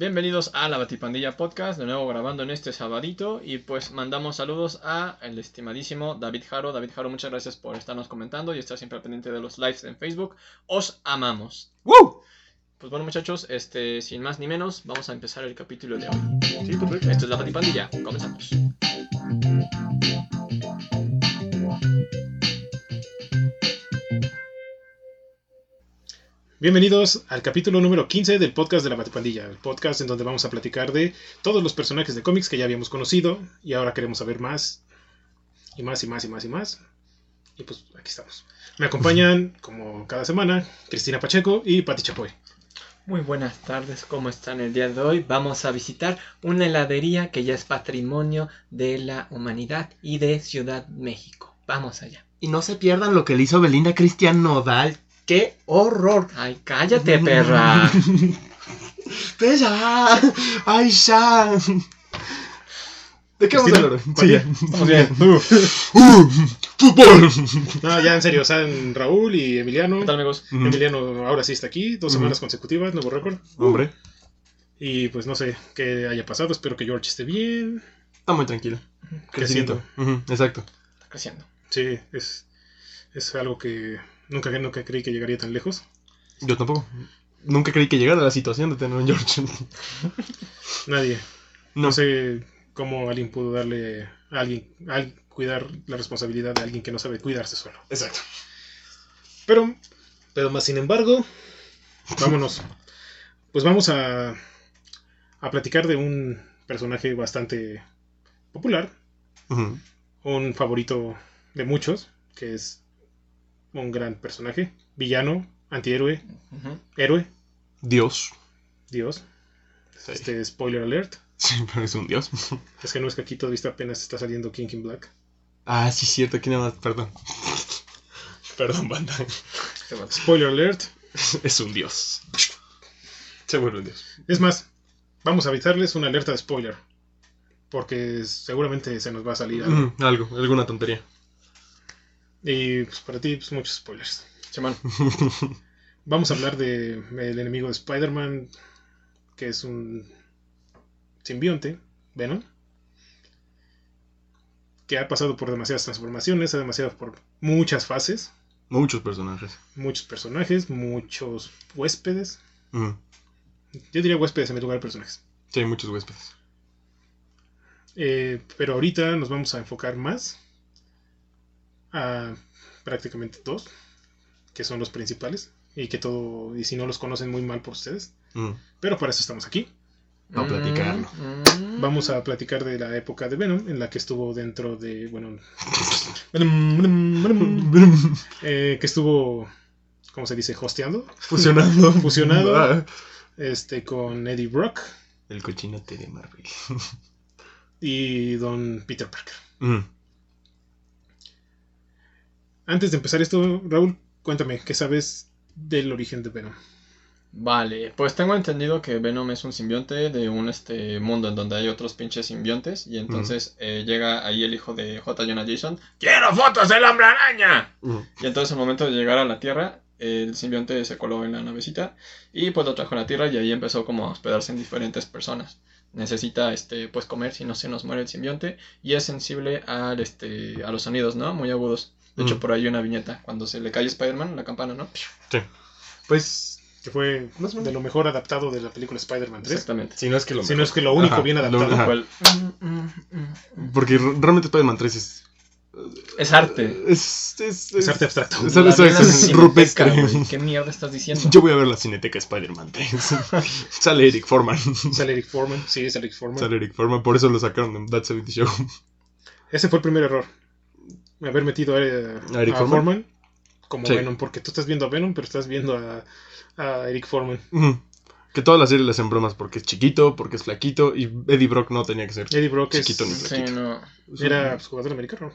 Bienvenidos a la Batipandilla Podcast, de nuevo grabando en este sabadito y pues mandamos saludos a el estimadísimo David Jaro. David Jaro, muchas gracias por estarnos comentando y estar siempre al pendiente de los lives en Facebook. Os amamos. ¡Woo! Pues bueno muchachos, este, sin más ni menos, vamos a empezar el capítulo de hoy. Sí, perfecto. Esto es la Batipandilla, comenzamos. Bienvenidos al capítulo número 15 del podcast de la Batipandilla, el podcast en donde vamos a platicar de todos los personajes de cómics que ya habíamos conocido y ahora queremos saber más y más y más y más y más. Y pues aquí estamos. Me acompañan, como cada semana, Cristina Pacheco y Pati Chapoy. Muy buenas tardes, ¿cómo están el día de hoy? Vamos a visitar una heladería que ya es patrimonio de la humanidad y de Ciudad México. Vamos allá. Y no se pierdan lo que le hizo Belinda Cristian Nodal. ¡Qué horror! Ay, cállate, perra. ¡Bella! ¡Ay, ya! ¿De qué vamos a hablar? Sí, ya. Estamos bien. ¡Fútbol! No, ya en serio, están Raúl y Emiliano. ¿Qué tal, amigos? Emiliano ahora sí está aquí, dos semanas consecutivas, nuevo récord. Hombre, Y pues no sé qué haya pasado, espero que George esté bien. está muy tranquilo. Creciendo. Exacto. Está creciendo. Sí, es, es algo que nunca, nunca creí que llegaría tan lejos. Yo tampoco. Nunca creí que llegara a la situación de tener un George. Nadie. No No sé cómo alguien pudo darle a alguien, a cuidar la responsabilidad de alguien que no sabe cuidarse solo. Exacto. Pero, pero más sin embargo, vámonos. Pues vamos a, a platicar de un personaje bastante popular, un favorito de muchos, que es un gran personaje, villano, antihéroe, héroe, Dios. Dios. Sí. Este spoiler alert. Sí, pero es un Dios. Es que no es que aquí todavía está- apenas está saliendo King in Black. Ah, sí, cierto. Aquí nada más, perdón. Perdón, banda. Spoiler alert. Es un Dios. Se vuelve un Dios. Es más, vamos a avisarles una alerta de spoiler. Porque seguramente se nos va a salir algo. Ujú, Algo, alguna tontería. Y pues para ti, pues muchos spoilers. Simón. Vamos a hablar de el enemigo de Spider-Man, que es un simbionte, Venom, que ha pasado por demasiadas transformaciones, ha demasiado por muchas fases, Muchos personajes. muchos personajes, muchos huéspedes. Yo diría huéspedes en vez lugar de personajes. Sí, muchos huéspedes. Eh, pero ahorita nos vamos a enfocar más a prácticamente dos, que son los principales, y que todo, y si no los conocen muy mal por ustedes. Ujú. Pero para eso estamos aquí. A platicarlo. Mm. Vamos a platicar de la época de Venom, en la que estuvo dentro de, bueno, eh, que estuvo, ¿cómo se dice? Hosteando, Fusionando. Fusionado. Ah. este, con Eddie Brock El cochinote de Marvel. y Don Peter Parker. Antes de empezar esto, Raúl, cuéntame, ¿qué sabes del origen de Venom? Vale, pues tengo entendido que Venom es un simbionte de un este mundo en donde hay otros pinches simbiontes y entonces eh, llega ahí el hijo de J. Jonah Jason. ¡Quiero fotos del hombre araña! Y entonces al momento de llegar a la Tierra, el simbionte se coló en la navecita y pues lo trajo a la Tierra y ahí empezó como a hospedarse en diferentes personas. Necesita este pues comer si no se nos muere el simbionte y es sensible al este a los sonidos, ¿no? Muy agudos. De hecho Mm. por ahí hay una viñeta cuando se le cae a Spider-Man la campana, ¿no? Pues, que fue Más o menos. de lo mejor adaptado de la película Spider-Man 3. Exactamente. Si no es que lo Si no mejor. es que lo único Ajá, bien lo- adaptado. ajá. Cual- Porque realmente Spider-Man 3 es. Es arte. Es, es, Es arte abstracto. Es, es- rupestre. ¿Qué mierda estás diciendo? Yo voy a ver la cineteca de Spider-Man 3. Sale Eric Foreman. Sale Eric Foreman, sí, es Eric Foreman. Sale Eric Foreman, por eso lo sacaron en That 70 Show. Ese fue el primer error. Haber metido a, a Eric a Foreman? Foreman como Sí. Venom, porque tú estás viendo a Venom, pero estás viendo a, a Eric Foreman. Que toda la serie le hacen bromas porque es chiquito, porque es flaquito, y Eddie Brock no tenía que ser. Eddie Brock es- Chiquito ni Sí, flaquito. no. era pues, jugador americano.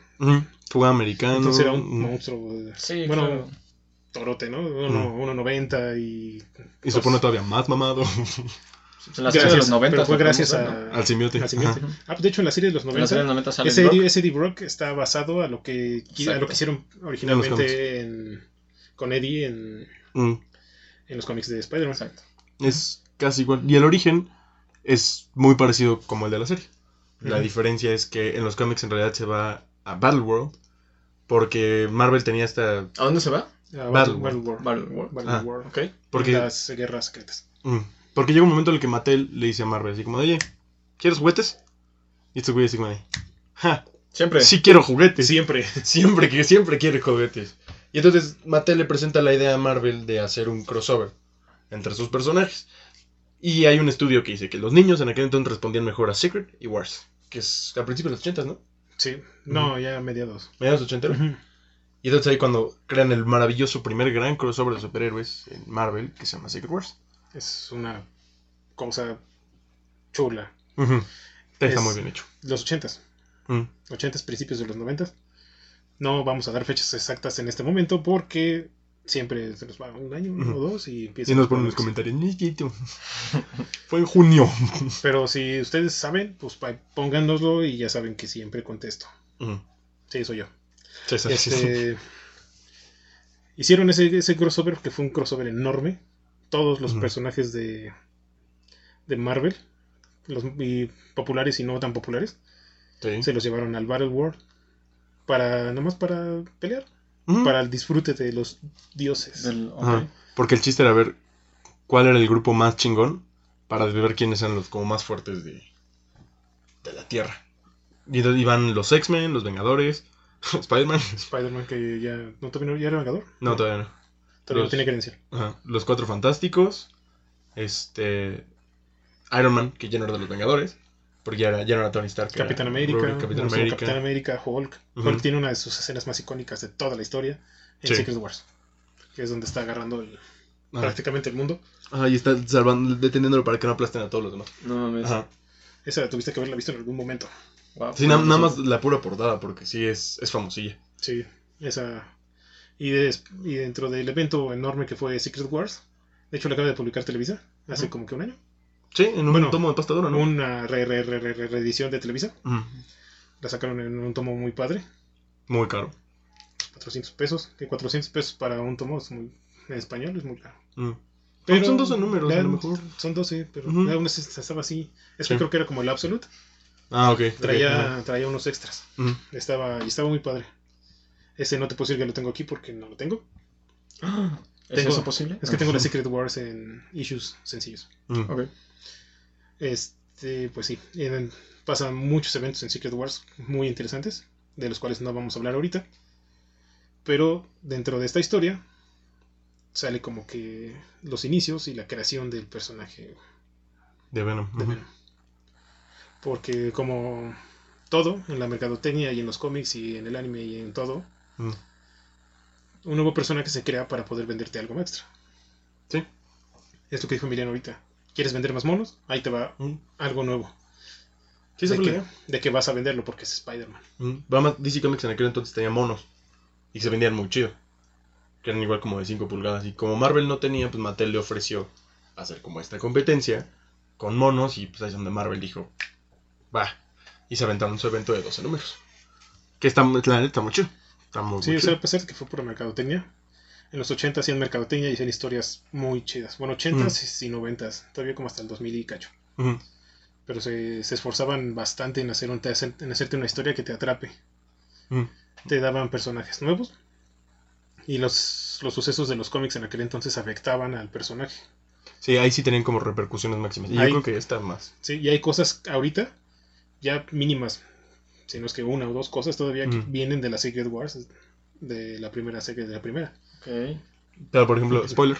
Jugaba americano. Entonces era un monstruo. eh, Sí, bueno, claro. torote, ¿no? Uno- Mm. 1.90 y. Y se pone todavía más mamado En la serie de los 90 pero fue gracias al simbiote. al. Ah, de hecho, en la serie de los En la serie de 90, los 90 sale ese Brock. Eddie, ese Eddie Brock está basado a lo que, a lo que hicieron originalmente en, con Eddie en, Mm. en los cómics de Spider-Man. Exacto. Es casi igual. Y el origen es muy parecido como el de la serie. La diferencia es que en los cómics en realidad se va a Battle World porque Marvel tenía esta... ¿A dónde se va? Ah, Battle Battle. Battle World. Battle Ah. Porque, Las guerras secretas. Mm. Porque llega un momento en el que Mattel le dice a Marvel así como, oye, ¿quieres juguetes? Y este güey así como de, ja, Siempre. sí quiero juguetes. Siempre. Siempre que siempre quiere juguetes. Y entonces Mattel le presenta la idea a Marvel de hacer un crossover entre sus personajes. Y hay un estudio que dice que los niños en aquel entonces respondían mejor a Secret y Wars, que es a principios de los 80, ¿no? Sí. No, ya mediados. Mediados 80. Ujú. Y entonces ahí cuando crean el maravilloso primer gran crossover de superhéroes en Marvel, que se llama Secret Wars. Es una cosa chula. Está Es- muy bien hecho. Los ochentas. Mm. ochentas, principios de los noventas. No vamos a dar fechas exactas en este momento porque siempre se nos va un año Ujú. o dos y empieza. Y nos ponen en los comentarios, "Niñito, Fue en junio. Pero si ustedes saben, pues pónganoslo y ya saben que siempre contesto. Sí, soy yo. Sí, sí, sí. Este, hicieron ese, ese crossover que fue un crossover enorme. Todos los personajes de, de Marvel, los y populares y no tan populares, Sí. se los llevaron al Battle World para nomás para pelear, para el disfrute de los dioses. Del- ok. Ajá. Porque el chiste era ver cuál era el grupo más chingón para ver quiénes eran los como más fuertes de, de la Tierra. Y entonces iban los X-Men, los Vengadores, Spider-Man. Spider-Man que ya no todavía no- ya era Vengador. No, todavía no. No los- tiene credencial. Ajá. Los Cuatro Fantásticos. Este. Iron Man, que ya no era de los Vengadores. Porque ya era, ya no era Tony Stark. Capitán América, Capitán América. Capitán América, Hulk. Hulk tiene una de sus escenas más icónicas de toda la historia en Sí. Secret Wars, que es donde está agarrando el- prácticamente el mundo. Ajá, y está salvando, deteniéndolo para que no aplasten a todos los demás. No mames. Ajá. Esa tuviste que haberla visto en algún momento. Wow. Sí, na- nada más la pura portada, porque sí es, es famosilla. Sí, esa. Y, des- y dentro del evento enorme que fue Secret Wars, de hecho lo acaba de publicar Televisa hace como que un año. Sí, en un Bueno, tomo de pasta dura, ¿no? Una re- re- re- re- re- reedición de Televisa. La sacaron en un tomo muy padre, Muy caro. 400 pesos. Que 400 pesos para un tomo es muy, en español es muy caro. Pero son 12 números, a la- lo mejor. Son 12, pero aún estaba así. Es que Sí. creo que era como el Absolute. Ah, ok. Traía, traía unos extras. Estaba, y estaba muy padre. Ese no te puedo decir que lo tengo aquí porque no lo tengo. Ah, ¿Es Tengo- eso posible? Es que tengo la Secret Wars en issues sencillos. Ok. Este, pues sí, en- pasan muchos eventos en Secret Wars muy interesantes, de los cuales no vamos a hablar ahorita. Pero dentro de esta historia sale como que los inicios y la creación del personaje De Venom. de Ujú. Venom. Porque como todo en la mercadotecnia y en los cómics y en el anime y en todo, Ujú. un nuevo personaje se crea para poder venderte algo extra. Sí. Es lo que dijo Miriam ahorita. ¿Quieres vender más monos? Ahí te va algo nuevo. Sí, esa de, que, de que vas a venderlo porque es Spider-Man. Además, DC Comics en aquel entonces tenía monos. Y se vendían muy chido. Que eran igual como de 5 pulgadas. Y como Marvel no tenía, pues Mattel le ofreció hacer como esta competencia con monos. Y pues ahí es donde Marvel dijo, va. Y se aventaron su evento de 12 números. Que está, la neta, está muy chido. Está muy, Sí, muy o sea, a pesar de que fue pura mercadotecnia. En los 80 hacían mercadotecnia y hacían historias muy chidas. Bueno, 80s y 90s, todavía como hasta el 2000 y cacho. Pero se, se esforzaban bastante en, hacer un- en hacerte una historia que te atrape. Ujú. Te daban personajes nuevos. Y los, los sucesos de los cómics en aquel entonces afectaban al personaje. Sí, ahí sí tenían como repercusiones máximas. Y yo creo que esta más. Sí, y hay cosas ahorita, ya mínimas, si no es que una o dos cosas todavía que Ujú. vienen de la Secret Wars, de la primera serie de la primera. Ok. Pero, por ejemplo, spoiler.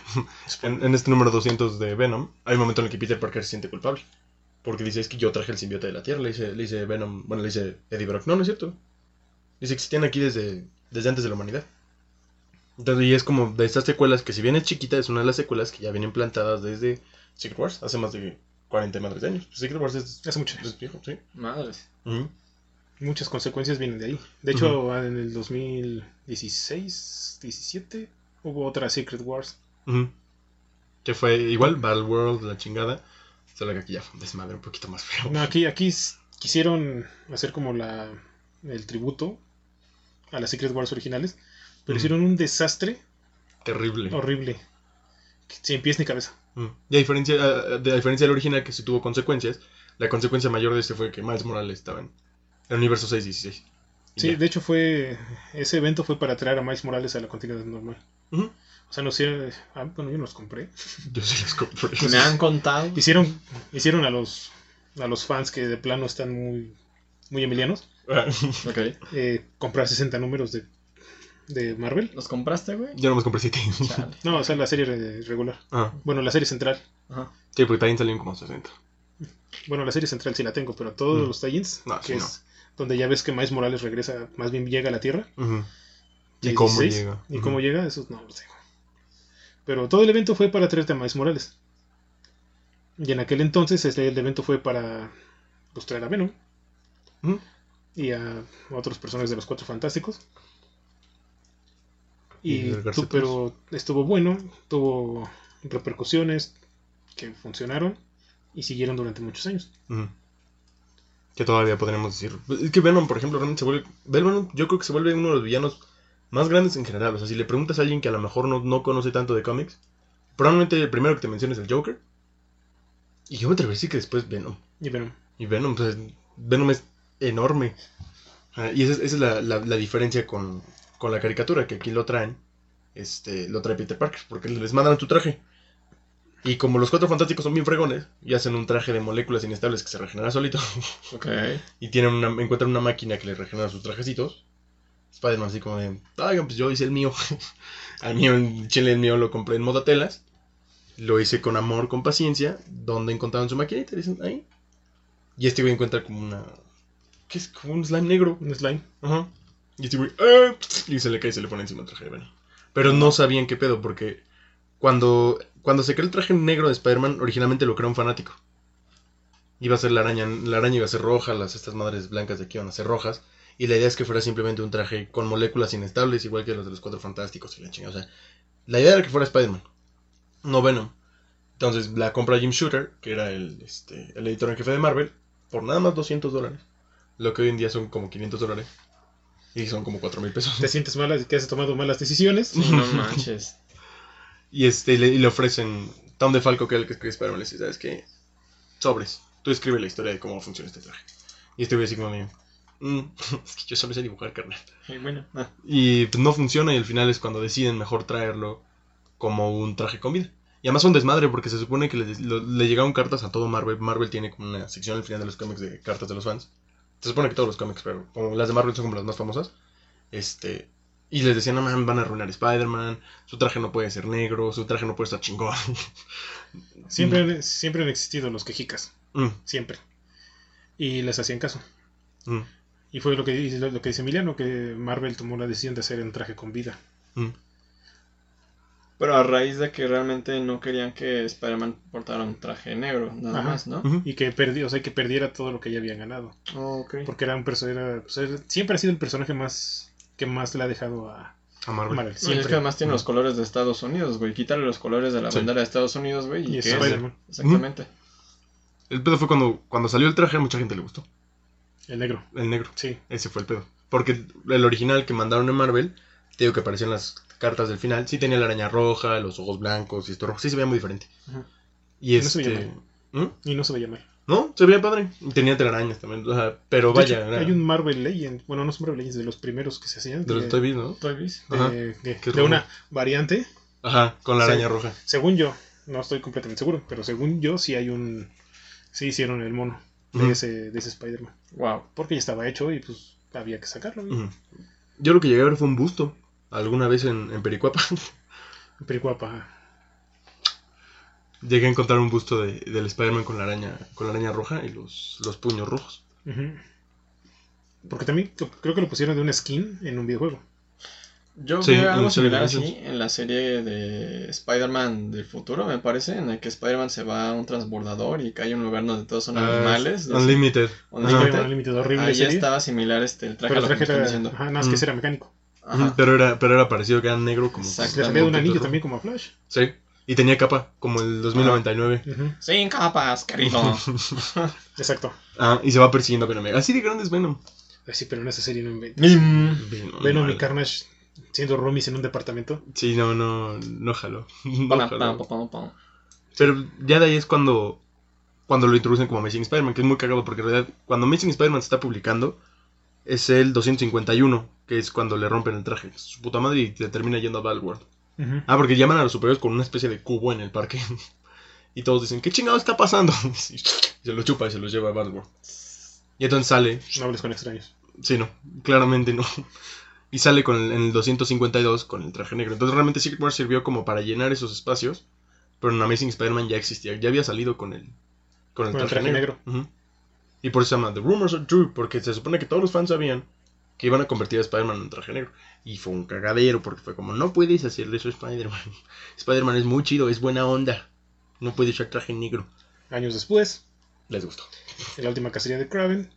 En, en este número 200 de Venom, hay un momento en el que Peter Parker se siente culpable. Porque dice, es que yo traje el simbiote de la Tierra. Le dice, le dice Venom, bueno, le dice Eddie Brock. No, no es cierto. Dice que existían aquí desde, desde antes de la humanidad. Entonces, y es como de estas secuelas, que si bien es chiquita, es una de las secuelas que ya vienen plantadas desde Secret Wars, hace más de 40 madres de años. Secret Wars es, Hace mucho. es viejo, sí. Madres. Ujú. Muchas consecuencias vienen de ahí. De hecho, en el 2016, 17, hubo otra Secret Wars. Que fue igual, Battle World, la chingada. Solo que aquí ya fue un desmadre un poquito más feo. No, aquí, aquí quisieron hacer como la el tributo a las Secret Wars originales, pero hicieron un desastre Terrible. horrible. Sin pies ni cabeza. Y a diferencia, de- a diferencia del original, que sí tuvo consecuencias, la consecuencia mayor de este fue que Miles Morales estaba en el universo 616. Y Sí, ya. de hecho fue. Ese evento fue para traer a Miles Morales a la continuidad normal. Ujú. O sea, no sé. Ah, bueno, yo no los compré. Yo sí los compré. Me han contado. Hicieron, hicieron a los a los fans que de plano están muy, muy emilianos Ah, Ok. eh, comprar 60 números de, de Marvel. ¿Los compraste, güey? Yo no me compré 7. Chale. No, o sea, la serie re- regular. Ah, Bueno, la serie central. Ajá. sí, porque también salieron como 60. Bueno, la serie central sí la tengo, pero todos Mm. los tie-ins, No, que sí, es donde ya ves que Miles Morales regresa, más bien llega a la Tierra. ¿Y cómo 616, llega? ¿Y cómo llega? Eso no lo sé. Pero todo el evento fue para traerte a Miles Morales. Y en aquel entonces este, el evento fue para pues, traer a Venom y a otros personajes de los Cuatro Fantásticos. Y pero estuvo bueno, tuvo repercusiones que funcionaron y siguieron durante muchos años. Que todavía podríamos decir. Es que Venom, por ejemplo, realmente se vuelve. Venom, yo creo que se vuelve uno de los villanos más grandes en general. O sea, si le preguntas a alguien que a lo mejor no, no conoce tanto de cómics, probablemente el primero que te mencione es el Joker. Y yo me atrevería a decir que después Venom. Y Venom. Y Venom, pues, Venom es enorme. Ah, y esa, es- esa es la, la- la diferencia con, con la caricatura, que aquí lo traen, este, lo trae Peter Parker, porque les mandan tu traje. Y como los cuatro fantásticos son bien fregones, y hacen un traje de moléculas inestables que se regenera solito, Ok. y tienen una, encuentran una máquina que les regenera sus trajecitos, Spider-Man así como de, oigan, pues yo hice el mío. Al mío, en Chile el mío lo compré en moda telas. Lo hice con amor, con paciencia. ¿Dónde encontraron su maquinita? Dicen, ahí. Y este güey encuentra como una... ¿Qué es? Como un slime negro. Un slime. Ajá. Y este güey... "Ah", Y se le cae y se le pone encima el traje de. Pero no sabían qué pedo porque... Cuando, cuando se creó el traje negro de Spider-Man, originalmente lo creó un fanático. Iba a ser la araña, la araña iba a ser roja, las estas madres blancas de aquí iban a ser rojas. Y la idea es que fuera simplemente un traje con moléculas inestables, igual que los de los cuatro fantásticos y la chingada. O sea, la idea era que fuera Spider-Man, no Venom. Entonces la compra Jim Shooter, que era el, este, el editor en jefe de Marvel, por nada más 200 dólares. Lo que hoy en día son como 500 dólares. Y son como 4 mil pesos. Te sientes mal y que has tomado malas decisiones. No manches. Y este le, y le ofrecen Tom DeFalco, que es el que escribe Spider-Man, le dice, ¿sabes qué? Sobres. Tú escribe la historia de cómo funciona este traje. Y este güey así como "Mm, es que yo solo sé dibujar, carnal. Y bueno, ah, Y pues, no funciona y al final es cuando deciden mejor traerlo como un traje con vida. Y además un desmadre porque se supone que le, lo- le llegaron cartas a todo Marvel. Marvel tiene como una sección al final de los cómics de cartas de los fans. Se supone que todos los cómics, pero como las de Marvel son como las más famosas. Este, y les decían, no man, van a arruinar Spider-Man, su traje no puede ser negro, su traje no puede estar chingón. Siempre, han- siempre han existido los quejicas. Mm, Siempre. Y les hacían caso. mm, Y fue lo que, lo, lo que dice Emiliano, que Marvel tomó la decisión de hacer un traje con vida. mm. Pero a raíz de que realmente no querían que Spider-Man portara un traje negro, nada Ajá. más, ¿no? Y que perdió, o sea, que perdiera todo lo que ya habían ganado. Oh. Porque era un personaje, siempre ha sido el personaje más que más le ha dejado a A Marvel. Marvel. Sí, es que además tiene Mm. los colores de Estados Unidos, güey. Quítale los colores de la Sí. bandera de Estados Unidos, güey. Y ¿Y es? Spider-Man, Exactamente. El pedo fue cuando, cuando salió el traje, a mucha gente le gustó. el negro. El negro. Sí. Ese fue el pedo. Porque el original que mandaron en Marvel, te digo que apareció en las cartas del final, sí tenía la araña roja, los ojos blancos y esto rojo. Sí se veía muy diferente. Ajá. Y No se veía este. ¿Mm? Y no se veía mal. No, se veía padre. Y tenía telarañas también. o sea, pero De vaya, hecho, era hay un Marvel Legend, bueno, no es un Marvel Legends, de los primeros que se hacían. de los Toy Biz, ¿no? Toy Biz. Ajá. de, una variante. Ajá, con la araña roja. Según yo, no estoy completamente seguro, pero según yo sí hay un... Sí hicieron el mono de ese, de ese Spider-Man. Wow. Porque ya estaba hecho y pues había que sacarlo. Yo lo que llegué a ver fue un busto. Alguna vez en, en Pericuapa. Pero guapa. Llegué a encontrar un busto de, del Spider-Man con la araña, con la araña roja y los, los puños rojos. Porque también creo que lo pusieron de una skin en un videojuego. Yo Sí, vi en algo similar así en la serie de Spider-Man del futuro, me parece, en el que Spider-Man se va a un transbordador y cae a un lugar donde todos son Ah, animales. de- Unlimited. Unlimited. Horrible Ahí serie. estaba similar este, el traje Pero a el lo que traje me era, están diciendo. ajá, nada más que Mm. ese era mecánico. Ajá. Pero era, pero era parecido que era negro como. Le salía de un anillo rojo. también como a Flash. Sí. Y tenía capa, como el 2099. Ujú, Sin capas, querido. Exacto. Ah, y se va persiguiendo a Venom. Así de grande es Venom. Ay, Sí, pero en esa serie no inventa. Mm. Venom, Venom y. Carnage siendo roomies en un departamento. Sí, no, no, no jaló. No jaló. Pero ya de ahí es cuando, cuando lo introducen como Amazing Spider-Man, que es muy cagado porque en realidad cuando Amazing Spider-Man se está publicando es el 251, que es cuando le rompen el traje. Su puta madre y te termina yendo a Ah, porque llaman a los superiores con una especie de cubo en el parque. Y todos dicen, ¿qué chingado está pasando? Y se lo chupa y se los lleva a Battleworld. Y entonces sale, No hables con extraños. sí, no, claramente no. Y sale con el, en el 252 con el traje negro. Entonces realmente Secret Wars sirvió como para llenar esos espacios. Pero en Amazing Spider-Man ya existía, ya había salido con el, con el, Con el traje, negro. Y por eso se llama The Rumors Are True, porque se supone que todos los fans sabían que iban a convertir a Spider-Man en traje negro. Y fue un cagadero, porque fue como, no puedes hacerle eso a Spider-Man. Spider-Man es muy chido, es buena onda. No puede usar traje negro. Años después, Les gustó. en la última cacería de Kraven,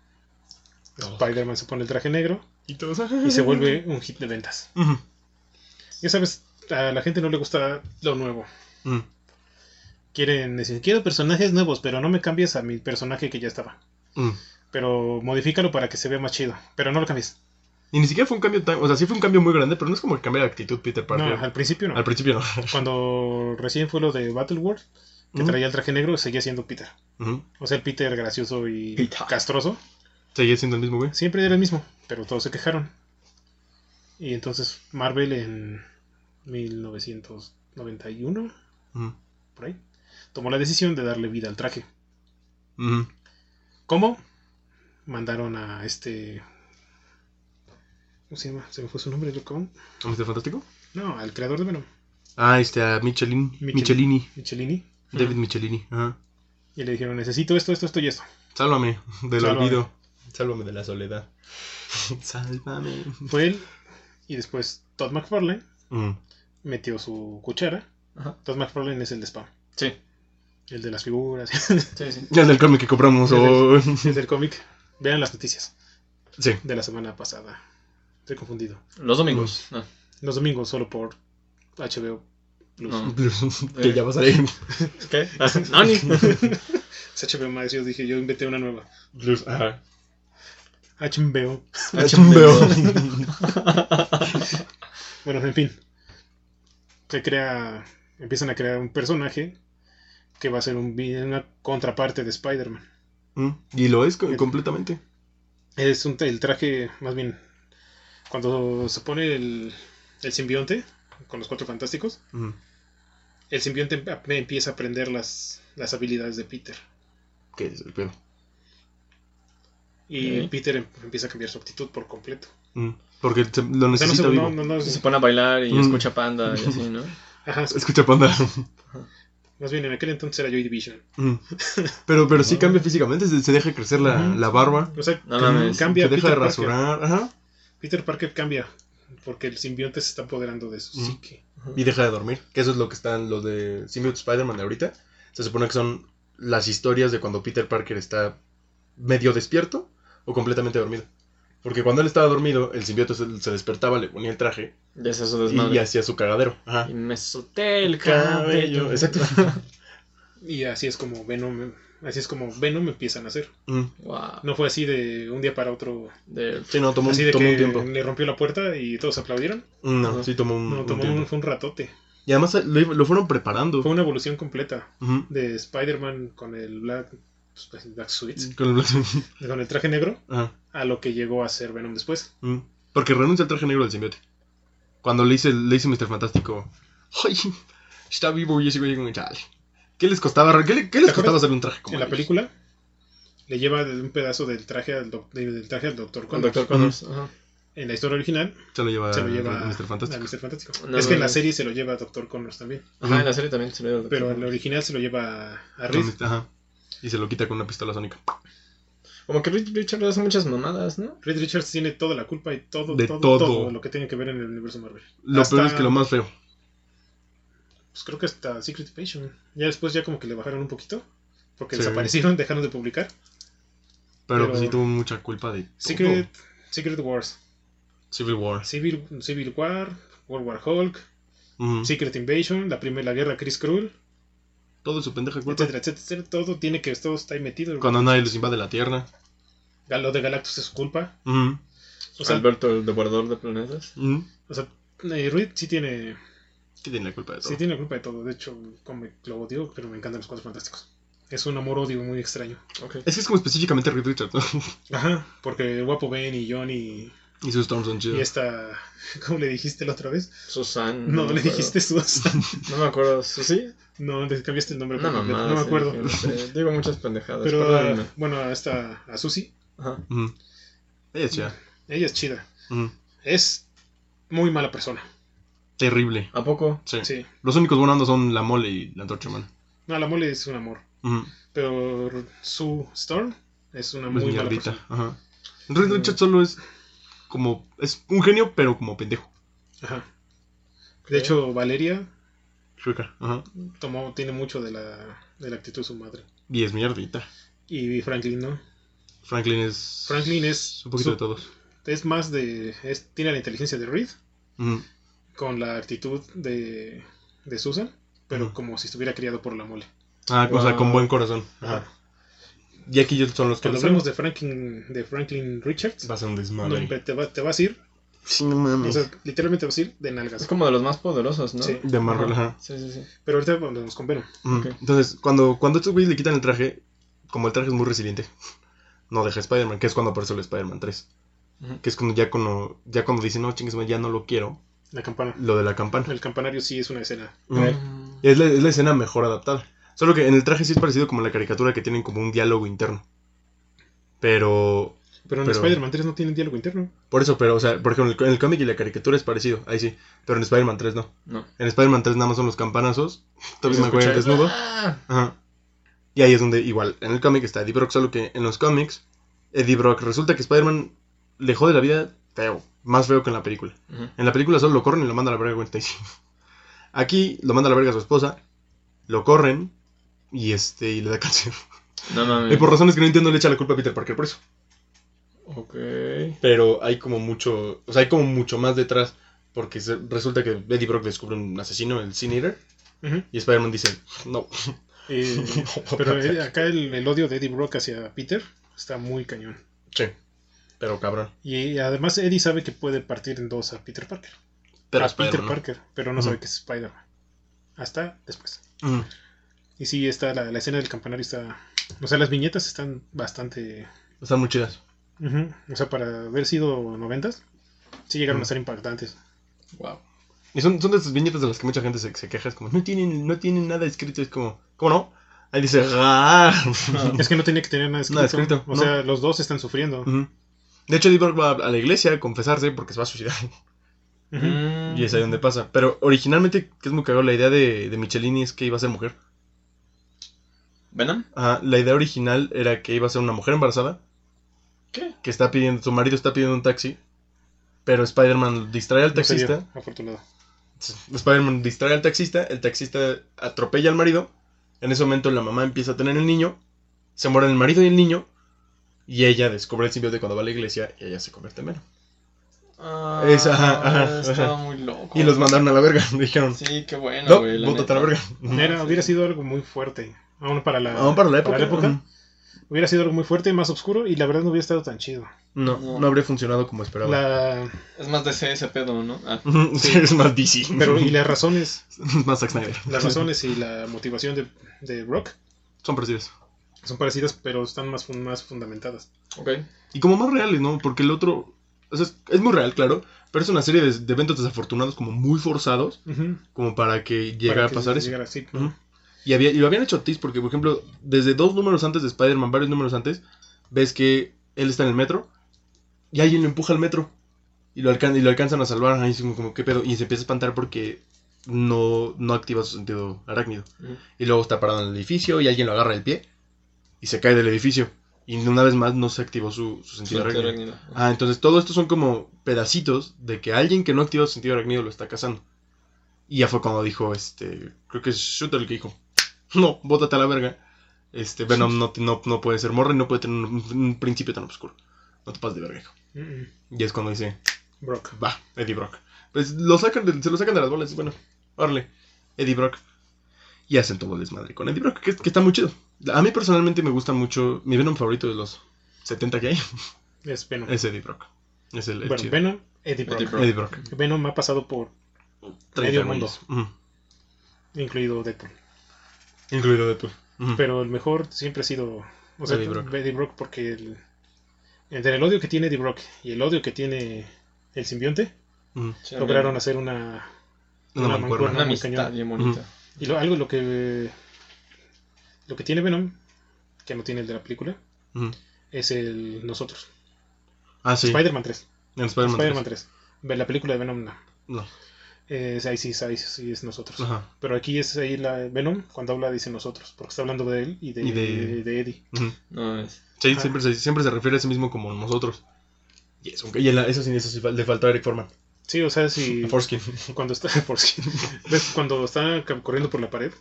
Oh. Spider-Man se pone el traje negro Y todos. y se vuelve un hit de ventas. Ya sabes, a la gente no le gusta lo nuevo. ujú. Quieren decir, quiero personajes nuevos, pero no me cambies a mi personaje que ya estaba. Mm. Pero modifícalo para que se vea más chido. Pero no lo cambies. Y ni siquiera fue un cambio tan. O sea, sí fue un cambio muy grande, pero no es como que cambie la actitud Peter No, Parker. al principio no. Al principio no. Cuando recién fue lo de Battle World, que traía el traje negro, seguía siendo Peter. O sea, el Peter gracioso y Peter. castroso. Seguía siendo el mismo güey. Siempre era el mismo, pero todos se quejaron. Y entonces Marvel en 1991, Ujú, por ahí, tomó la decisión de darle vida al traje. ¿Cómo? Mandaron a este... ¿Cómo se llama? ¿Se me fue su nombre? ¿Cómo? ¿A Mr. Fantástico? No, al creador de Venom, Ah, este, a Michelin, Michelin. Michelini. Michelini. David Michelini. Ajá. Y le dijeron, necesito esto, esto, esto y esto. Sálvame del Sálvame. olvido. Sálvame de la soledad. Sálvame. Fue él. Y después Todd McFarlane Mm. metió su cuchara. Ajá. Todd McFarlane es el de Spam. Sí, El de las figuras. sí, sí. Ya del cómic que compramos. o- el del cómic. Vean las noticias Sí. de la semana pasada. Estoy confundido. Los domingos. No. Los domingos solo por HBO Plus. No. que ya va a salir. ¿Qué? Ah, Nani. Es HBO Max. Yo dije, yo inventé una nueva. Ajá. HBO. HBO. Bueno, en fin. Se crea. Empiezan a crear un personaje que va a ser un, una contraparte de Spider-Man. Mm, Y lo es co- completamente. Es un, el traje, más bien, cuando se pone el, el simbionte con los cuatro fantásticos, Mm. el simbionte em- empieza a aprender las, las habilidades de Peter. ¿Qué es el pedo? Y. Peter em- empieza a cambiar su actitud por completo. Mm. Porque lo O sea, no, necesita se- vivo. no, no, no- Se pone a bailar y Mm. escucha panda y así, ¿no? ajá, Escucha, panda. más bien en aquel entonces era Joy Division. Mm. Pero, pero sí cambia físicamente. Se, se deja crecer la, la barba. O sea, cambia Se deja de Parker. rasurar. Ajá. Peter Parker cambia porque el simbionte se está apoderando de su psique. Y deja de dormir. Que eso es lo que están los de Symbiote Spider-Man de ahorita. Se supone que son las historias de cuando Peter Parker está medio despierto o completamente dormido. Porque cuando él estaba dormido, el simbiote se, se despertaba, le ponía el traje Ya es eso y, desmadre. hacía su cagadero. Ajá. Y me solté el cabello. Exacto. Y así es como Venom, así es como Venom empiezan a hacer. Mm. Wow. No fue así de un día para otro, De- Sí, no, tomó, un- así de tomó que un tiempo. le rompió la puerta y todos aplaudieron. No, Ajá. sí, tomó un, No, un tomó tiempo. un, fue un ratote. Y además lo, lo fueron preparando. Fue una evolución completa de Spider-Man con el Black, Black Suits, Con el- con el traje negro, Ajá. a lo que llegó a ser Venom después. Mm. Porque renuncia al traje negro del simbiote. Cuando le dice, le dice Mr. Fantástico, ¡ay! Está vivo y ese güey como, chale. ¿Qué les costaba, qué, le- qué les ¿Te costaba hacer un traje como En la ellos? película le lleva un pedazo del traje al, doc- del traje al Doctor Con Connors. Doctor Connors. Ajá. En la historia original Se lo lleva, se lo lleva a Mr. Fantástico. a Mr. Fantástico. No, es que en la no. serie se lo lleva a Doctor Connors también. Ajá, en la serie también se le dio Doctor Pero en la original se lo lleva a Reed. Ajá. Y se lo quita con una pistola sónica. Como que Rich- Richard hace muchas mamadas, ¿no? Reed Richards tiene toda la culpa y todo, De todo, todo. todo lo que tiene que ver en el universo Marvel. Lo Hasta- peor es que lo más feo. Pues creo que hasta Secret Invasion. Ya después ya como que le bajaron un poquito. Porque Sí. desaparecieron, dejaron de publicar. Pero, Pero- pues sí tuvo mucha culpa de todo. Secret, Secret Wars. Civil War. Civil, Civil War, World War Hulk. Secret Invasion, la primera la guerra Chris Krull, Todo su pendeja culpa. etcétera, etcétera, etcétera. Todo tiene que, todo está ahí metido. Cuando nadie les invade la tierra. Lo de Galactus es su culpa. Ujú. O sea, Alberto, el devorador de planetas. O sea eh, Reed sí tiene, Sí tiene la culpa de todo. Sí, tiene la culpa de todo. De hecho, como lo odio, pero me encantan los cuatro fantásticos. Es un amor-odio muy extraño. Es que es como específicamente Reed Richards, ¿no? Ajá, porque el guapo Ben y John y, sus Storms son y esta. ¿Cómo le dijiste la otra vez? Susan. No, me le dijiste Susan. No me acuerdo. ¿Susi? No, le cambiaste el nombre. No, mamá. no me acuerdo. no. Digo muchas pendejadas. Pero, bueno, a esta. A Susie. Ajá. Ella es chida. Ella es chida. Es muy mala persona. Terrible. ¿A poco? Sí. Sí. Los únicos buenos son la mole y la antorcha humana. No, la mole es un amor. Pero Sue Storm es una Es muy mala persona. Ajá. Solo es como. Es un genio, pero como pendejo. Ajá. De hecho, Valeria. Ajá. tomó, tiene mucho de la, de la actitud de su madre. Y es mierdita. Y Franklin, ¿no? Franklin es. Franklin es. Un poquito su- de todos. Es más de. es- tiene la inteligencia de Reed. Con la actitud de, de Susan, pero como si estuviera criado por la mole. Ah, o sea, con buen corazón. Ajá. Y aquí son los que Cuando los hablemos de Franklin, de Franklin Richards, Va a ser un no, desmadre. te, va- te vas a ir, Sí, no o sea, literalmente vas a ir de nalgas. Es como de los más poderosos, ¿no? Sí. De Marvel, ajá. Sí, sí, sí. Pero ahorita vamos con Venom. Ujú. Ok. Entonces, cuando, cuando estos güeyes le quitan el traje, como el traje es muy resiliente, no deja Spider-Man, que es cuando aparece el Spider-Man 3. Ujú. Que es cuando ya cuando, ya cuando dicen, no, chingues, ya no lo quiero, La campana. lo de la campana. El campanario sí es una escena. Mm. Es, la, es la escena mejor adaptada. Solo que en el traje sí es parecido como la caricatura que tienen como un diálogo interno. Pero, Pero en Pero- Spider-Man 3 no tienen diálogo interno. por eso, pero, o sea, por ejemplo, en el cómic y la caricatura es parecido, ahí sí. Pero en Spider-Man 3 no. No. En Spider-Man 3 nada más son los campanazos. Tobey se Maguire escucha- desnudo. ¡Ah! Ajá. Y ahí es donde, igual, en el cómic está Eddie Brock, solo que en los cómics, Eddie Brock resulta que Spider-Man le jode la vida feo, más feo que en la película. En la película solo lo corren y lo manda a la verga Gwen Stacy. Aquí lo manda a la verga a su esposa, lo corren y este y le da cáncer. No mames. Y por razones que no entiendo le echa la culpa a Peter Parker por eso. Ok. Pero hay como mucho, o sea, hay como mucho más detrás. Porque se- resulta que Eddie Brock descubre un asesino, el Sin Eater, y Spider-Man dice, no. Eh, pero eh, acá el, el odio de Eddie Brock hacia Peter está muy cañón. Sí, pero cabrón. Y además Eddie sabe que puede partir en dos a Peter Parker. Pero a Peter. Parker, pero no sabe que es Spider-Man. Hasta después. Y sí, está la, la escena del campanario está... O sea, las viñetas están bastante... Están muy chidas. O sea, para haber sido noventas, sí llegaron a ser impactantes. Wow. Y son, son de esas viñetas de las que mucha gente se, se queja. Es como, no tienen, no tienen nada escrito. Es como, ¿cómo no? Ahí dice, ¡ah! Es que no tenía que tener nada escrito. Nada escrito, O no. sea, los dos están sufriendo. Ujú. De hecho, Eddie Brock va a la iglesia a confesarse porque se va a suicidar. Y es ahí donde pasa. Pero originalmente, que es muy cagado, la idea de, de Michelini es que iba a ser mujer. ¿Venom? Ajá, la idea original era que iba a ser una mujer embarazada. ¿Qué? Que está pidiendo, su marido está pidiendo un taxi. Pero Spider-Man distrae al No taxista. afortunado. Spider-Man distrae al taxista. El taxista atropella al marido. En ese momento la mamá empieza a tener el niño. Se mueren el marido y el niño. Y ella descubre el simbionte cuando va a la iglesia. Y ella se convierte en Venom. Ah, Esa, ajá, ajá, estaba ajá. muy loco. Y los mandaron a la verga. Dijeron, Sí, qué bueno, no, güey. la bótate a la verga. Era, hubiera sido algo muy fuerte. Aún para la, Aún para la época. Hubiera sido algo muy fuerte, más oscuro y la verdad no hubiera estado tan chido. No, No. no habría funcionado como esperaba. La, Es más de ese pedo, ¿no? Ah, sí, es más DC. pero y las razones, Es más Zack Snyder. las razones y la motivación de, de Brock Son parecidas. Son parecidas, pero están más, fun- más fundamentadas. ok. Y como más reales, ¿no? Porque el otro. O sea, es, es muy real, claro. Pero es una serie de, de eventos desafortunados, como muy forzados, como para que llegara Para a pasar eso. llegara así. Ujú. Y, había, y lo habían hecho a Tis, porque, por ejemplo, desde dos números antes de Spider-Man, varios números antes, ves que él está en el metro y alguien lo empuja al metro y lo, alcan y lo alcanzan a salvar. Ahí es como, como, ¿qué pedo? Y se empieza a espantar porque no, no activa su sentido arácnido. Y luego está parado en el edificio y alguien lo agarra del pie y se cae del edificio. Y una vez más no se activó su, su sentido Suerte arácnido. arácnido. Ah, entonces todo esto son como pedacitos de que alguien que no activa su sentido arácnido lo está cazando. Y ya fue cuando dijo, este, creo que es Shooter el que dijo, no, bótate a la verga. Este, Venom no, no, no puede ser morra y no puede tener un, un principio tan oscuro. No te pases de verga, hijo. Mm, Y es cuando dice, Brock. va, Eddie Brock. Pues lo sacan de- se lo sacan de las bolas, bueno, órale, Eddie Brock. Y hacen todo el desmadre con Eddie Brock, que, que está muy chido. A mí personalmente me gusta mucho, mi Venom favorito de los 70 que hay, Es Venom. es Eddie Brock. Es el, el bueno, chido. Venom, Eddie Brock. Eddie Brock. Eddie Brock. Venom ha pasado por 30 Medio. Ujú. incluido Deadpool. Incluido Deadpool. Pero el mejor siempre ha sido o sea, Eddie Brock. Eddie Brock porque el, entre el odio que tiene Eddie Brock y el odio que tiene el simbionte lograron hacer una Una Una mancuerna. Una muy amistad cañón. bien bonita. y lo- algo lo que lo que tiene Venom que no tiene el de la película es el nosotros Ah, sí. Spider-Man 3 En Spider-Man. Spider-Man 3. 3 Ve, la película de Venom no No. Es- ahí sí, ahí sí es nosotros Ajá. pero aquí es ahí la Venom cuando habla dice nosotros porque está hablando de él y de, Y de- de Eddie Ujú. No, es... Sí, Ah. siempre se, siempre se refiere a sí mismo como nosotros. Y, es un- y en la- eso sí, eso sí, fal- le faltó a Eric Forman. sí o sea si A Foreskin. cuando está ves cuando está corriendo por la pared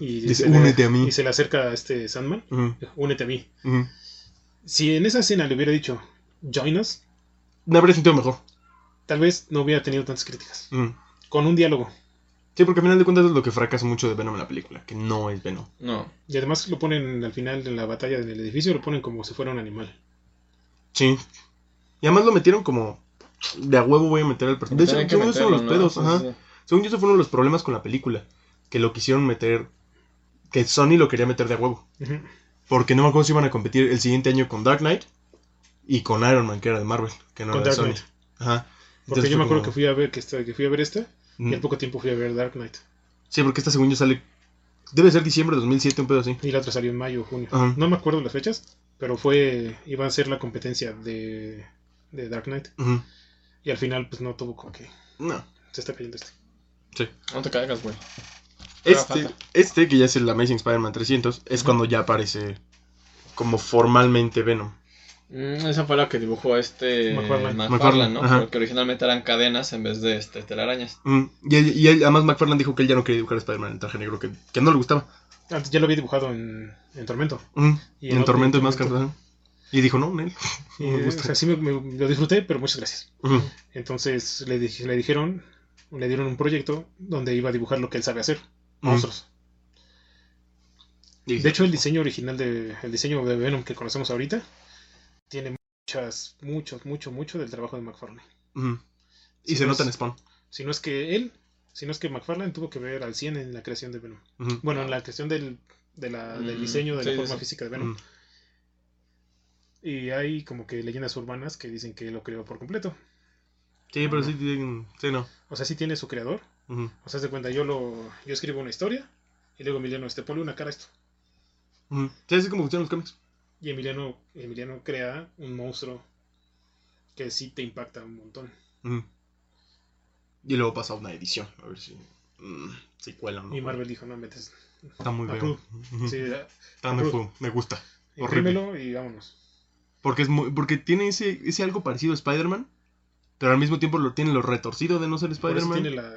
Y Dice, se le- únete a mí. y se le acerca a este Sandman únete a mí si en esa escena le hubiera dicho join us Me habría sentido mejor. tal vez no hubiera tenido tantas críticas con un diálogo Sí, porque al final de cuentas es lo que fracasa mucho de Venom en la película, que no es Venom. No. y además lo ponen al final de la batalla en el edificio lo ponen como si fuera un animal Sí. Y además lo metieron como de a huevo voy a meter al personaje. De hecho, según yo, son los pedos, ajá. Según yo, esos fueron los problemas con la película. Que lo quisieron meter. Que Sony lo quería meter de a huevo. Porque no me acuerdo si iban a competir el siguiente año con Dark Knight y con Iron Man, que era de Marvel, que no Con era de Dark Sony. Knight. Ajá. porque Entonces yo me acuerdo como- que fui a ver que, esta- que fui a ver esta Mm. y al poco tiempo fui a ver Dark Knight Sí, porque esta según yo sale. Debe ser diciembre de 2007, un pedo así. y la otra salió en mayo o junio Ajá. no me acuerdo las fechas pero fue iba a ser la competencia de, de Dark Knight Ujú. y al final pues no tuvo como que No. se está cayendo este Sí. No te caigas, güey. Este, este, que ya es el Amazing Spider-Man 300, es cuando ya aparece como formalmente Venom. Mm, esa fue la que dibujó este McFarlane. McFarlane, McFarlane, ¿no? ajá. Porque originalmente eran cadenas en vez de este, telarañas. Mm, Y, él- y él- además McFarlane dijo que él ya no quería dibujar a Spider-Man en traje negro, que, que no le gustaba. antes ya lo había dibujado en, en Tormento Mm, Y en en Tormento y en más Tormento. Y dijo, no, Nel. y, No me eh, gusta. o sea, sí me, me- lo disfruté pero muchas gracias. Entonces le, dije- le dijeron, le dieron un proyecto donde iba a dibujar lo que él sabe hacer. Monstruos. Y- De hecho, el diseño original de, el diseño de Venom que conocemos ahorita, tiene muchas, mucho, mucho, mucho del trabajo de McFarlane. Ujú. Y Si se no nota en Spawn. Si no es que él, si no es que McFarlane tuvo que ver al 100 en la creación de Venom. Bueno, en la creación del, de la- del Mm, diseño, de sí, la sí, forma sí. física de Venom. Y hay como que leyendas urbanas que dicen que lo creó por completo. Sí, pero sí, tienen- sí, no. O sea, sí tiene su creador. Ujú. O sea, se cuenta, yo lo, yo escribo una historia y luego Emiliano, este, ponle una cara a esto. Sí, así como funcionan los cómics. Y Emiliano, Emiliano crea un monstruo que sí te impacta un montón. Y luego pasa una edición, a ver si, mm, si cuela o no. y Marvel dijo, no metes. Está muy. Sí, Está muy me gusta. Horrible. imprímelo y vámonos. Porque, es muy- porque tiene ese, ese algo parecido a Spider-Man, pero al mismo tiempo lo tiene lo retorcido de no ser Spider-Man. tiene la,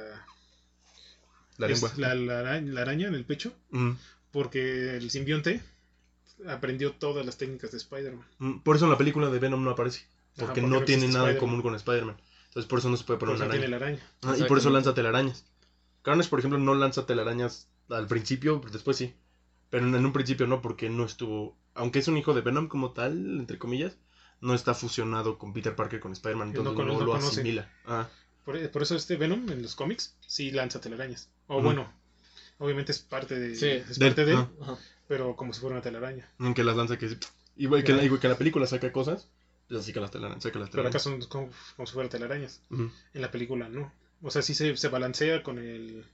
La lengua. la, la ara- la araña en el pecho, Ujú. porque el simbionte aprendió todas las técnicas de Spider-Man. Mm, Por eso en la película de Venom no aparece. Ajá, Porque, no, tiene nada en común con Spider-Man. Entonces por eso no se puede poner una tiene araña. la araña. Ah, y por eso lanza telarañas. Carnage, por ejemplo, no lanza telarañas al principio, pero después sí. Pero en un principio no, porque no estuvo. Aunque es un hijo de Venom como tal, entre comillas, no está fusionado con Peter Parker con Spider-Man, entonces no, no lo asimila. Ah, Por, por eso este Venom en los cómics sí lanza telarañas. O bueno, obviamente es parte de, Sí, es parte de él, pero como si fuera una telaraña. en que las lanza que. Igual que, la, igual que la película saca cosas, pues así que las telarañas. Saca las Pero acá telarañas. son como, como si fueran telarañas. En la película no. O sea, sí se, se balancea con el.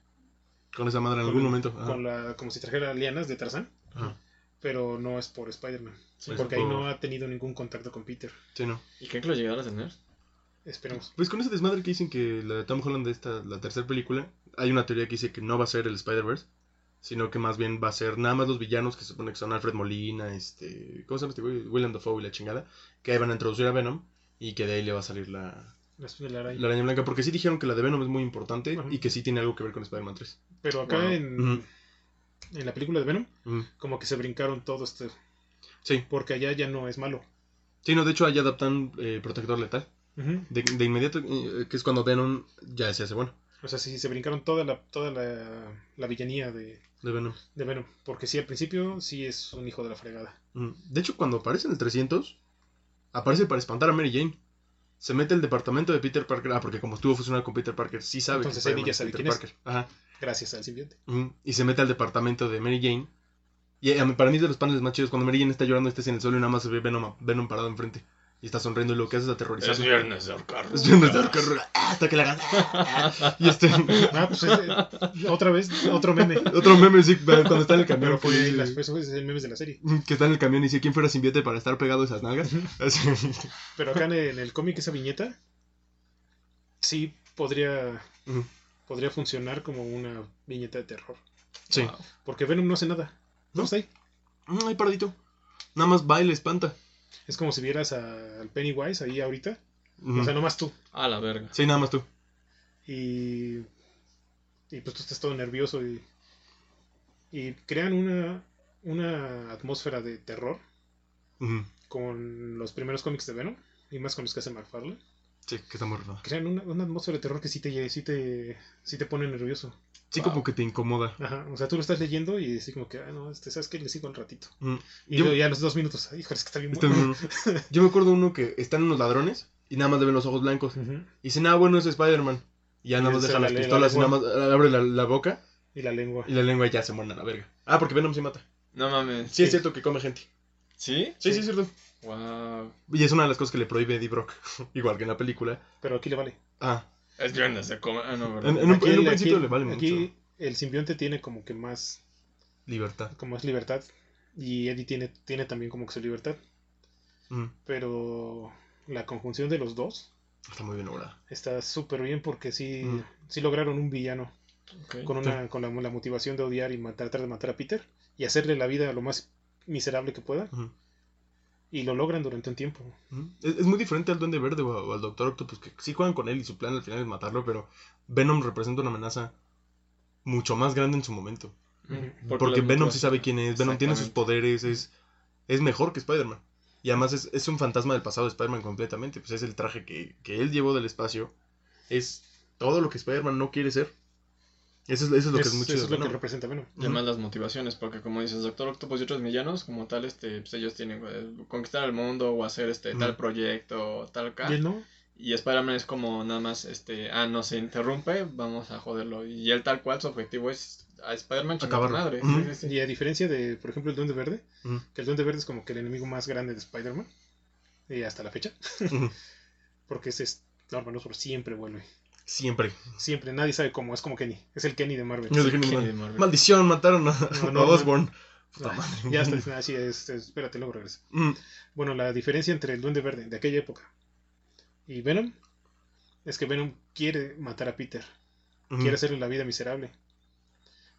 Con esa madre en algún el- momento. ajá. Con la, como si trajera lianas de Tarzán, Ajá. pero no es por Spider-Man. Sí, porque ahí no ha tenido ningún contacto con Peter. Sí, no. ¿Y creen que lo llegaron a tener? Esperemos. Pues con ese desmadre que dicen que la de Tom Holland de esta, la tercera película, hay una teoría que dice que no va a ser el Spider-Verse, sino que más bien va a ser nada más los villanos que se supone que son Alfred Molina, este, ¿cómo se llama este güey? William Dafoe y la chingada, que ahí van a introducir a Venom y que de ahí le va a salir la, La, la araña. la araña blanca, porque sí dijeron que la de Venom es muy importante Ajá. y que sí tiene algo que ver con Spider-Man 3. Pero acá Wow. en, en la película de Venom, como que se brincaron todo esto. Sí, Porque allá ya no es malo. sí, no, de hecho ahí adaptan eh, Protector Letal, De, de inmediato, eh, que es cuando Venom ya se hace bueno, O sea, sí, se brincaron toda la, toda la, la villanía de, de Venom. de Venom. Porque sí, al principio sí es un hijo de la fregada. Mm. De hecho, cuando aparece en el 300, aparece para espantar a Mary Jane. Se mete al departamento de Peter Parker. Ah, porque como estuvo fusionado con Peter Parker, sí sabe Entonces, que ya sabe es quién Peter Parker. Ajá. Gracias al simbionte. Ujú. Y se mete al departamento de Mary Jane. Y eh, para mí es de los paneles más chidos. Cuando Mary Jane está llorando, estés en el suelo y nada más se ve Venom, Venom parado enfrente. Y está sonriendo y lo que hace es aterrorizar. viernes de ahorcar. Es viernes de ahorcar. Ah, Hasta que la gana. Y este. Ah, pues eh, otra vez, otro meme. Otro meme, sí, cuando está en el Pero camión. fue, que, dice- las, eso es el memes de la serie. que está en el camión y dice: ¿Quién fuera simbiote para estar pegado a esas nalgas? Así. Pero acá en el, cómic, esa viñeta, sí podría, podría funcionar como una viñeta de terror. Sí. Wow. Porque Venom no hace nada. No ¿No? está ahí. Mm, Ahí paradito. Nada más baila, espanta. Es como si vieras a- al Pennywise ahí ahorita. O sea, nomás tú. A la verga. Sí, nada más tú. Y, y pues tú estás todo nervioso y, y crean una, una atmósfera de terror con los primeros cómics de Venom y más con los que hace McFarlane. Sí, que está muy raro. Crean una, una atmósfera de terror que sí te, sí te, sí te pone nervioso. Sí, Wow. como que te incomoda. Ajá, o sea, tú lo estás leyendo y así como que, ah, no, este, ¿sabes qué? Le sigo al ratito. Mm. Y Yo- luego ya a los dos minutos, ay, híjole, es que está bien Está bueno. Yo me acuerdo uno que están unos ladrones y nada más le ven los ojos blancos. Y dicen, ah, bueno, es Spider-Man. Y ya nada más la las lee la pistolas y nada más abre la, la boca Y la lengua. y la lengua ya se mueren a la verga. Ah, porque Venom se mata. No mames. Sí, es cierto que come gente. ¿Sí? Sí, sí, Sí. es cierto. Wow. Y es una de las cosas que le prohíbe Eddie Brock. Igual que en la película. Pero aquí le vale. Ah, Es viernes de comer. Ah, no, verdad. En- en un- Aquí, en un principio aquí- le vale aquí mucho. el simbionte tiene como que más, libertad. como es libertad. Y Eddie tiene, tiene también como que su libertad. Mm, Pero la conjunción de los dos Está muy bien lograda. está súper bien porque sí, Mm. sí lograron un villano con, una, con la, la motivación de odiar y matar, tratar de matar a Peter y hacerle la vida lo más miserable que pueda. Y lo logran durante un tiempo. Es, es muy diferente al Duende Verde o, al Doctor Octopus, que sí juegan con él y su plan al final es matarlo, pero Venom representa una amenaza mucho más grande en su momento. Porque, Venom sí sabe quién es, Venom tiene sus poderes, es, es mejor que Spider-Man. Y además es, es un fantasma del pasado de Spider-Man completamente, pues es el traje que, que él llevó del espacio, es todo lo que Spider-Man no quiere ser. Eso es, eso es lo que es muy eso es lo que representa Venom. Y además las motivaciones, porque como dices, Doctor Octopus y otros villanos, como tal, este, pues ellos tienen eh, conquistar el mundo o hacer este tal proyecto o tal Y él no. Y Spider-Man es como nada más, este, ah, no se interrumpe, vamos a joderlo. Y él tal cual, su objetivo es a Spider-Man chingar a tu Acabarlo. madre. Ujú. Sí, sí, sí. Y a diferencia de, por ejemplo, el Duende Verde, que el Duende Verde es como que el enemigo más grande de Spider-Man. Y hasta la fecha. Porque ese es Norman Osborn siempre vuelve. Siempre. Siempre, nadie sabe cómo, es como Kenny. Es el Kenny de Marvel. Yo dije, Kenny "Mal- de Marvel". Maldición, mataron a, No, a no, Osborn. Puta madre. ya está, así es, es- espérate, luego regreso. Mm, Bueno, la diferencia entre el Duende Verde de aquella época y Venom es que Venom quiere matar a Peter, mm. quiere hacerle la vida miserable.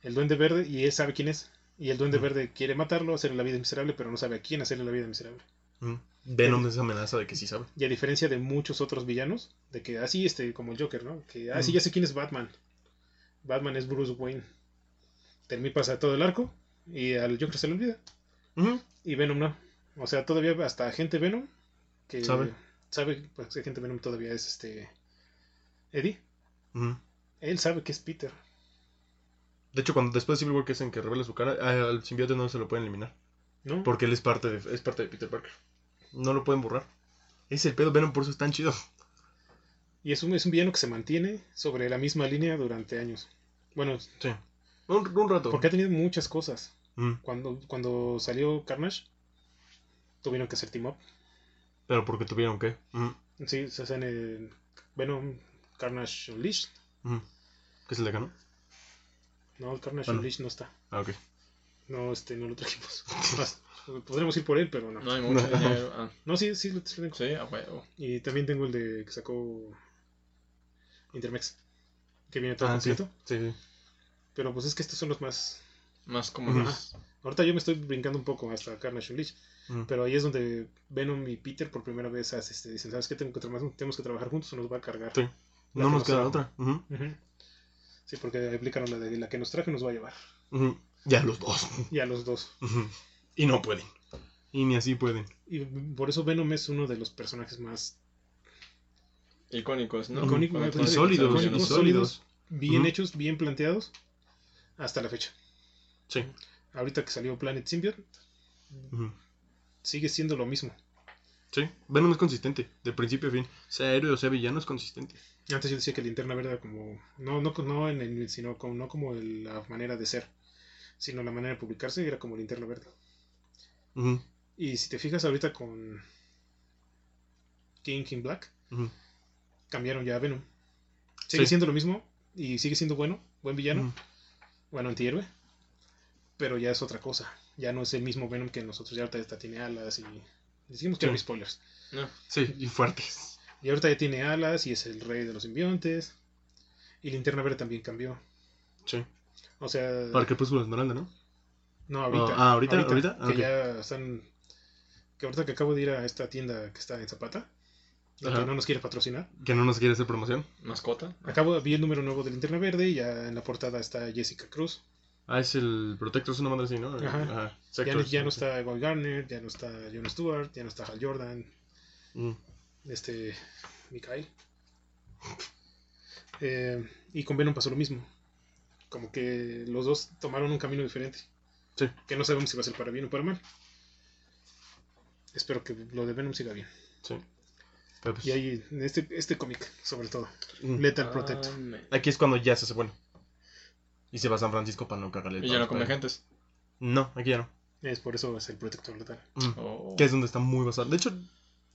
El Duende Verde, y él sabe quién es, y el Duende. Verde quiere matarlo, hacerle la vida miserable, pero no sabe a quién hacerle la vida miserable. Mm. Venom es amenaza de que sí sabe. Y a diferencia de muchos otros villanos, de que así, este, como el Joker, ¿no? Que así Ujú. ya sé quién es Batman. Batman es Bruce Wayne. Termina pasa todo el arco y al Joker se le olvida. Y Venom no. O sea, todavía hasta agente Venom, que Sabe. sabe, pues agente Venom todavía es este Eddie. Él sabe que es Peter. De hecho, cuando después de Civil War que hacen que revela su cara, al simbionte no se lo pueden eliminar. ¿No? Porque él es parte de, es parte de Peter Parker. No lo pueden borrar. Es el pedo, Venom por eso es tan chido. Y es un, es un villano que se mantiene sobre la misma línea durante años. Bueno, Sí. Un, un rato. porque ha tenido muchas cosas. Mm. Cuando, cuando salió Carnage, tuvieron que hacer team up. Pero porque tuvieron que. Mm. Sí, se hacen en Venom, Carnage Unleashed. Mm. ¿Qué es el de acá, no? No, el Carnage Bueno. Unleashed no está. Ah, ok. No, este, no lo trajimos. Podremos ir por él, pero no. No hay mucho No. dinero. Ah, No, sí, sí, lo tengo. sí, a huevo. Y también tengo el de que sacó Intermex. Que viene todo Ah, sí. completo. Sí, sí. Pero pues es que estos son los más. Más como Ujú. los- Ahorita yo me estoy brincando un poco hasta Carnage Unleashed. Mm. Pero ahí es donde Venom y Peter por primera vez hace, este, dicen: ¿Sabes qué? Tengo que tenemos que trabajar juntos o nos va a cargar. Sí. No nos queda otra. Sí, porque aplicaron la de la que nos traje nos va a llevar. Ya los dos. Y a los dos. Y no pueden. Y ni así pueden. Y por eso Venom es uno de los personajes más icónicos, ¿no? Icónicos, y sólidos, sólidos. bien hechos, bien planteados hasta la fecha. Sí. Ahorita que salió Planet Symbiote, Ujú. sigue siendo lo mismo. Sí, Venom es consistente, de principio a fin. Sea héroe o sea villano, es consistente. Antes yo decía que Linterna Verde era como. No, no, no en el, sino como, no como el- la manera de ser, sino la manera de publicarse, era como Linterna Verde. Y si te fijas ahorita con King King Black, cambiaron ya a Venom. Sigue Sí. siendo lo mismo y sigue siendo bueno, buen villano, bueno antihéroe, pero ya es otra cosa. Ya no es el mismo Venom que nosotros, ya ahorita está tiene alas y decimos que Sí. no hay spoilers. No. Sí, y fuertes. Y ahorita ya tiene alas y es el rey de los simbiontes. Y Linterna Verde también cambió. Sí. O sea, Para que con la esmeralda, ¿no? No ahorita. Ah, ¿ahorita? ¿ahorita? Que ya están que ahorita que acabo de ir a esta tienda que está en Zapata, la Ajá. que no nos quiere patrocinar. Que no nos quiere hacer promoción. Mascota. Acabo vi el número nuevo de Linterna Verde y ya en la portada está Jessica Cruz. Ah, es el Protector, es una madre así, ¿no? Ajá. No- ya no sí. está Guy Garner, ya no está Jon Stewart, ya no está Hal Jordan, Mm. este Mikael. Eh, y con Venom pasó lo mismo. Como que los dos tomaron un camino diferente. Sí. Que no sabemos si va a ser para bien o para mal. Espero que lo de Venom siga bien. Sí. Pero, pues, Y ahí, este, este cómic, sobre todo. mm. Lethal Protect. Ah, me- Aquí es cuando ya se hace bueno. Y se va a San Francisco para no cagarle. el Y ya no come gentes. No, aquí ya no. Es por eso es el protector letal. Mm. Oh. Que es donde está muy basado. De hecho,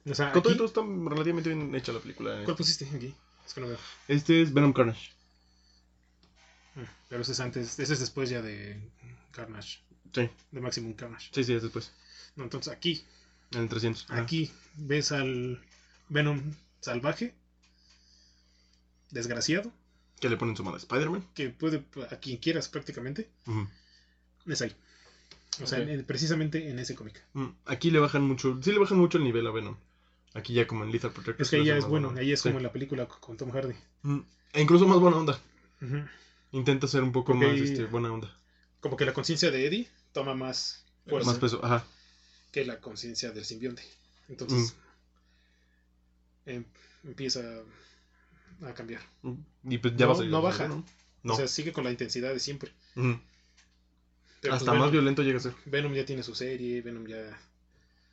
O sea, con todo todo está relativamente bien hecha la película. ¿cuál pusiste aquí? Es que no veo. Este es Venom Carnage. Mm, Pero ese es antes, ese es después ya de Carnage, Sí, de Maximum Carnage. sí, sí, es después. No, entonces aquí, En el 300. Ajá. aquí ves al Venom salvaje, desgraciado, Que le ponen su a Spider-Man. que puede a quien quieras prácticamente, Ujú. es ahí. O sea, en- precisamente en ese cómic. Mm, Aquí le bajan mucho. Sí, le bajan mucho el nivel a Venom. Aquí ya como en Lethal Protector. Es que ahí ya es bueno, ahí es Sí. como en la película con Tom Hardy. Mm, E incluso más buena onda. Ujú. Intenta ser un poco Porque más este, buena onda. Como que la conciencia de Eddie toma más fuerza Más peso. Ajá. que la conciencia del simbionte. Entonces, Mm. em- empieza a cambiar. Mm, Y pues ya No- va a salir. no baja. No. O sea, sigue con la intensidad de siempre. Pero, Hasta pues, más Venom- violento llega a ser. Venom ya tiene su serie, Venom ya...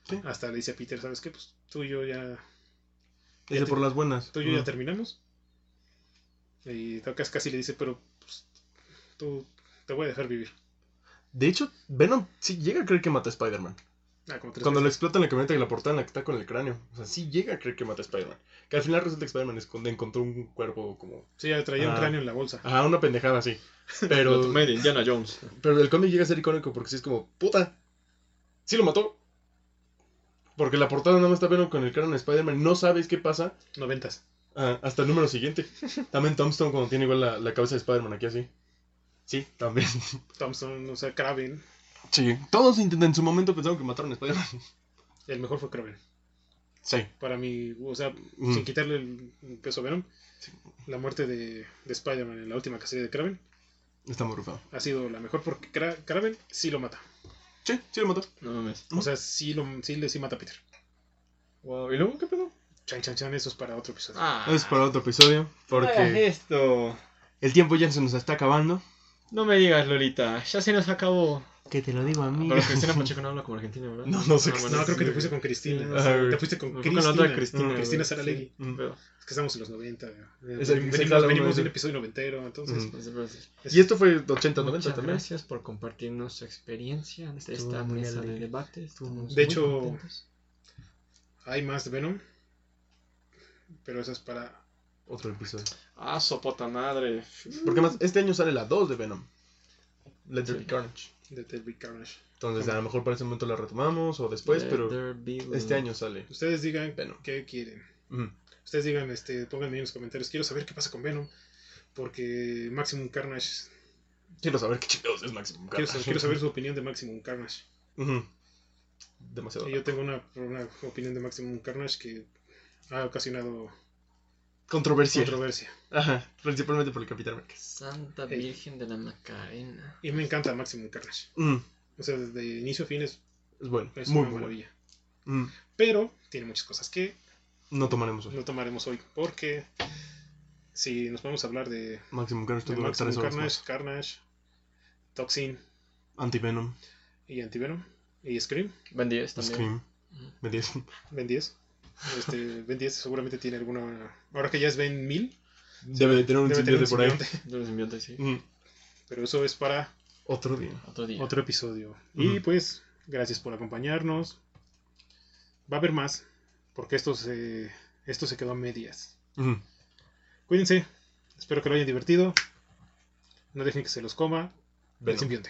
Sí. Hasta le dice a Peter, ¿sabes qué? Pues tú y yo ya, Dice por las buenas. tú y yo ya terminamos. Y casi, casi le dice, pero pues, tú te voy a dejar vivir. De hecho, Venom sí llega a creer que mata a Spider-Man. Ah, como tres Cuando le veces. explota en la camioneta y la portada en la que está con el cráneo. O sea, sí llega a creer que mata a Spider-Man. Que al final resulta que Spider-Man encontró un cuerpo como. Sí, ya traía un Ah. cráneo en la bolsa. Ajá, una pendejada así. Pero. de Indiana Jones. Pero el cómic llega a ser icónico porque sí es como, puta, sí lo mató. Porque la portada nada más está Venom con el cráneo de Spider-Man, no sabes qué pasa Noventas. ah, hasta el número siguiente. También Tombstone cuando tiene igual la, la cabeza de Spider-Man aquí así. Sí, también. Thompson, o sea, Kraven. Sí, todos intentan en su momento pensaron que mataron a Spider-Man. El mejor fue Kraven. Sí. Para mí, o sea, Mm. sin quitarle el peso a Venom, la muerte de, de Spider-Man en la última cacería de Kraven Está muy rufado. ha sido la mejor porque Kra- Kraven sí lo mata. Sí, sí lo mató. No mames. O sea, sí, lo, sí, le- sí mata a Peter. Wow. ¿Y luego qué pedo? Chan, chan, chan, eso es para otro episodio. Ah. Es para otro episodio. No Porque esto. el tiempo ya se nos está acabando. No me digas, Lolita. Ya se nos acabó. Que te lo digo a mí. Pero Cristina Pacheco no habla como argentina, ¿verdad? No, no sé Ah, bueno, no, creo que te fuiste con Cristina. Ajá, te fuiste con fui con Cristina. la otra Cristina, Mm, güey. Cristina Saralegui. Sí, Mm. Es que estamos en los 90. eh, Esa- venimos venimos es de un el- episodio noventero, entonces. Ujú. es- Y esto fue 80, 90 Muchas también. gracias por compartirnos su experiencia ante Estuvo esta muy mesa de alegre. debate. Estuvimos De hecho, contentos. hay más de Venom, pero eso es para Otro episodio. Ah, sopota madre. Porque más, este año sale la 2 de Venom. Let There Sí. Be Carnage. The Deadly Carnage. Entonces, a lo mejor para ese momento la retomamos o después, Let pero there be este año sale. Ustedes digan Venom. qué quieren. Ustedes digan, este, pónganme en los comentarios. Quiero saber qué pasa con Venom. Porque Maximum Carnage. Quiero saber qué chingados es Maximum Quiero, Carnage. quiero saber su opinión de Maximum Carnage. Demasiado. Y yo tengo una, una opinión de Maximum Carnage que ha ocasionado Controversia. controversia. Ajá. Principalmente por el Capitán América. Santa. Virgen de la Macarena. Y me encanta Maximum Carnage. Mm, O sea, desde inicio a fin es, Es bueno. es muy una bueno. maravilla. Mm, Pero tiene muchas cosas que No tomaremos hoy. no tomaremos hoy. Porque si nos vamos a hablar de, Maximum Carnage de Maximum 3 horas Carnage, más. Carnage, Toxin Anti-Venom. y Antivenom y Scream, Ben 10 también. Scream. Ben 10. Ben 10. Este, Ben 10 seguramente tiene alguna. Ahora que ya es Ben 1000, Debe de tener un debe tener simbionte un por ahí. simbionte. De los simbiontes, sí. Mm, Pero eso es para Otro día. Otro día. otro episodio. Y Ujú. pues, gracias por acompañarnos. Va a haber más, porque esto se, esto se quedó a medias. Mm. Cuídense, espero que lo hayan divertido. No dejen que se los coma el Venom. simbionte.